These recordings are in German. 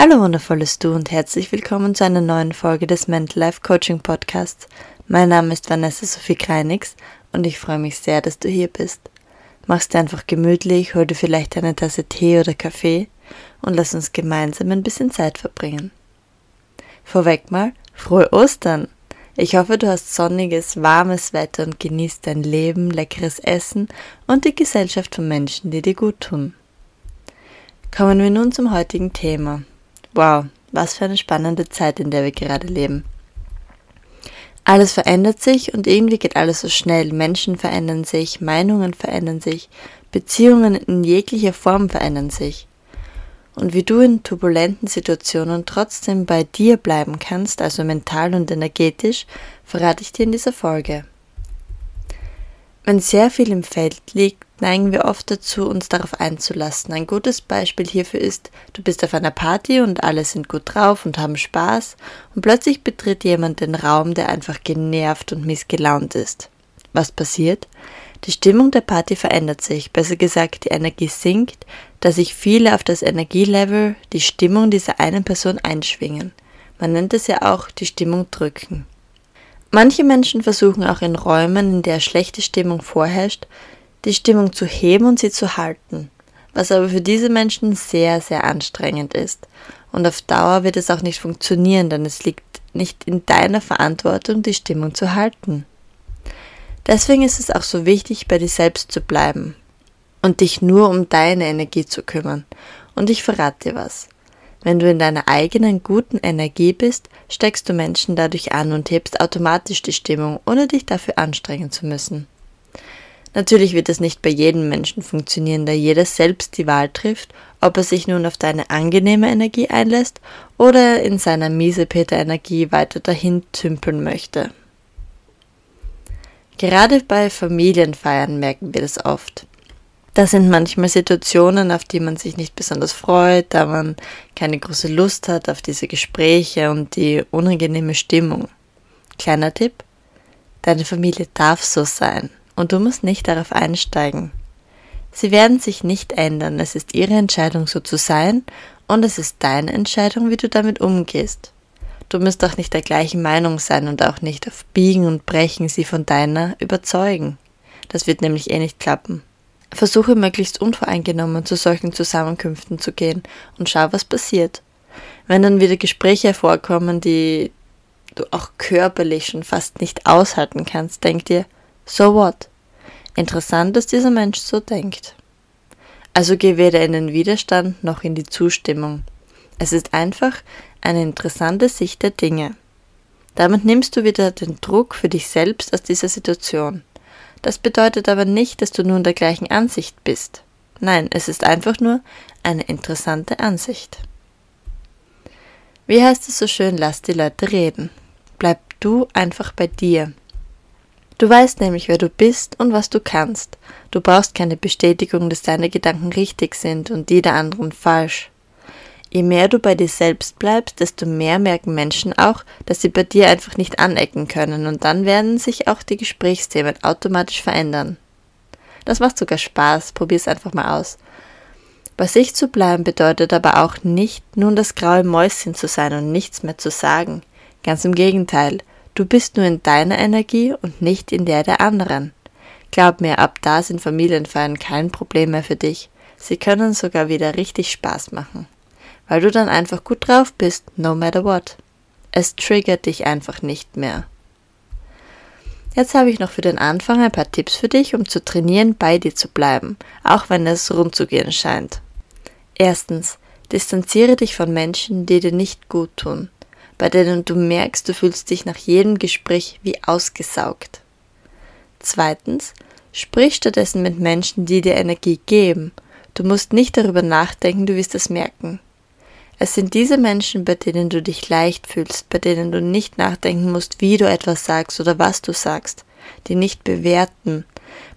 Hallo wundervolles Du und herzlich willkommen zu einer neuen Folge des Mental Life Coaching Podcasts. Mein Name ist Vanessa Sophie Kreinix und ich freue mich sehr, dass du hier bist. Mach's dir einfach gemütlich, hol dir vielleicht eine Tasse Tee oder Kaffee und lass uns gemeinsam ein bisschen Zeit verbringen. Vorweg mal, frohe Ostern! Ich hoffe, du hast sonniges, warmes Wetter und genießt dein Leben, leckeres Essen und die Gesellschaft von Menschen, die dir gut tun. Kommen wir nun zum heutigen Thema. Wow, was für eine spannende Zeit, in der wir gerade leben. Alles verändert sich und irgendwie geht alles so schnell. Menschen verändern sich, Meinungen verändern sich, Beziehungen in jeglicher Form verändern sich. Und wie du in turbulenten Situationen trotzdem bei dir bleiben kannst, also mental und energetisch, verrate ich dir in dieser Folge. Wenn sehr viel im Feld liegt, neigen wir oft dazu, uns darauf einzulassen. Ein gutes Beispiel hierfür ist, du bist auf einer Party und alle sind gut drauf und haben Spaß und plötzlich betritt jemand den Raum, der einfach genervt und missgelaunt ist. Was passiert? Die Stimmung der Party verändert sich, besser gesagt, die Energie sinkt, da sich viele auf das Energielevel, die Stimmung dieser einen Person einschwingen. Man nennt es ja auch die Stimmung drücken. Manche Menschen versuchen auch in Räumen, in der schlechte Stimmung vorherrscht, die Stimmung zu heben und sie zu halten, was aber für diese Menschen sehr, sehr anstrengend ist. Und auf Dauer wird es auch nicht funktionieren, denn es liegt nicht in deiner Verantwortung, die Stimmung zu halten. Deswegen ist es auch so wichtig, bei dir selbst zu bleiben und dich nur um deine Energie zu kümmern. Und ich verrate dir was. Wenn du in deiner eigenen guten Energie bist, steckst du Menschen dadurch an und hebst automatisch die Stimmung, ohne dich dafür anstrengen zu müssen. Natürlich wird es nicht bei jedem Menschen funktionieren, da jeder selbst die Wahl trifft, ob er sich nun auf deine angenehme Energie einlässt oder in seiner Miesepeter-Energie weiter dahin tümpeln möchte. Gerade bei Familienfeiern merken wir das oft. Das sind manchmal Situationen, auf die man sich nicht besonders freut, da man keine große Lust hat auf diese Gespräche und die unangenehme Stimmung. Kleiner Tipp, deine Familie darf so sein und du musst nicht darauf einsteigen. Sie werden sich nicht ändern, es ist ihre Entscheidung so zu sein und es ist deine Entscheidung, wie du damit umgehst. Du musst auch nicht der gleichen Meinung sein und auch nicht auf Biegen und Brechen sie von deiner überzeugen. Das wird nämlich eh nicht klappen. Versuche möglichst unvoreingenommen zu solchen Zusammenkünften zu gehen und schau, was passiert. Wenn dann wieder Gespräche hervorkommen, die du auch körperlich schon fast nicht aushalten kannst, denk dir, so what? Interessant, dass dieser Mensch so denkt. Also geh weder in den Widerstand noch in die Zustimmung. Es ist einfach eine interessante Sicht der Dinge. Damit nimmst du wieder den Druck für dich selbst aus dieser Situation. Das bedeutet aber nicht, dass du nun der gleichen Ansicht bist. Nein, es ist einfach nur eine interessante Ansicht. Wie heißt es so schön, lass die Leute reden. Bleib du einfach bei dir. Du weißt nämlich, wer du bist und was du kannst. Du brauchst keine Bestätigung, dass deine Gedanken richtig sind und die der anderen falsch. Je mehr du bei dir selbst bleibst, desto mehr merken Menschen auch, dass sie bei dir einfach nicht anecken können und dann werden sich auch die Gesprächsthemen automatisch verändern. Das macht sogar Spaß, probier's einfach mal aus. Bei sich zu bleiben bedeutet aber auch nicht, nun das graue Mäuschen zu sein und nichts mehr zu sagen. Ganz im Gegenteil, du bist nur in deiner Energie und nicht in der der anderen. Glaub mir, ab da sind Familienfeiern kein Problem mehr für dich. Sie können sogar wieder richtig Spaß machen weil du dann einfach gut drauf bist, no matter what. Es triggert dich einfach nicht mehr. Jetzt habe ich noch für den Anfang ein paar Tipps für dich, um zu trainieren, bei dir zu bleiben, auch wenn es rund zu gehen scheint. Erstens, distanziere dich von Menschen, die dir nicht gut tun, bei denen du merkst, du fühlst dich nach jedem Gespräch wie ausgesaugt. Zweitens, sprich stattdessen mit Menschen, die dir Energie geben. Du musst nicht darüber nachdenken, du wirst es merken. Es sind diese Menschen, bei denen du dich leicht fühlst, bei denen du nicht nachdenken musst, wie du etwas sagst oder was du sagst, die nicht bewerten,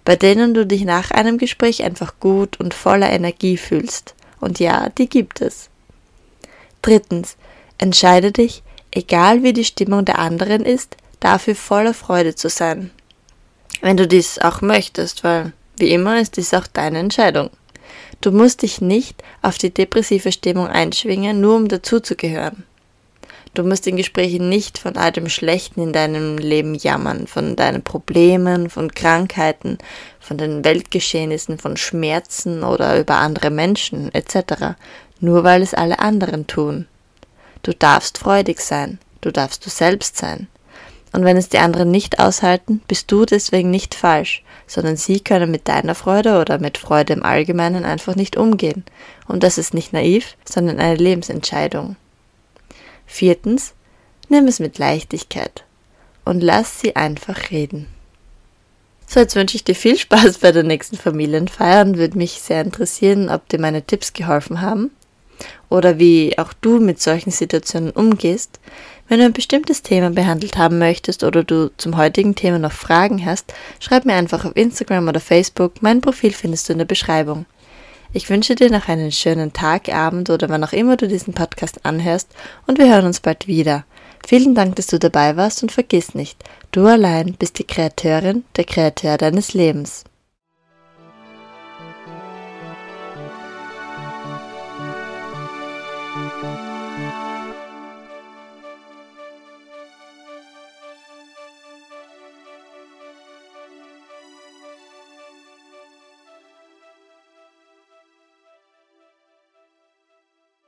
bei denen du dich nach einem Gespräch einfach gut und voller Energie fühlst. Und ja, die gibt es. Drittens, entscheide dich, egal wie die Stimmung der anderen ist, dafür voller Freude zu sein. Wenn du dies auch möchtest, weil, wie immer, ist dies auch deine Entscheidung. Du musst dich nicht auf die depressive Stimmung einschwingen, nur um dazuzugehören. Du musst in Gesprächen nicht von all dem Schlechten in deinem Leben jammern, von deinen Problemen, von Krankheiten, von den Weltgeschehnissen, von Schmerzen oder über andere Menschen etc., nur weil es alle anderen tun. Du darfst freudig sein, du darfst du selbst sein. Und wenn es die anderen nicht aushalten, bist du deswegen nicht falsch, sondern sie können mit deiner Freude oder mit Freude im Allgemeinen einfach nicht umgehen. Und das ist nicht naiv, sondern eine Lebensentscheidung. Viertens, nimm es mit Leichtigkeit und lass sie einfach reden. So, jetzt wünsche ich dir viel Spaß bei der nächsten Familienfeier und würde mich sehr interessieren, ob dir meine Tipps geholfen haben oder wie auch du mit solchen Situationen umgehst. Wenn du ein bestimmtes Thema behandelt haben möchtest oder du zum heutigen Thema noch Fragen hast, schreib mir einfach auf Instagram oder Facebook. Mein Profil findest du in der Beschreibung. Ich wünsche dir noch einen schönen Tag, Abend oder wann auch immer du diesen Podcast anhörst und wir hören uns bald wieder. Vielen Dank, dass du dabei warst und vergiss nicht, du allein bist die Kreateurin, der Kreateur deines Lebens.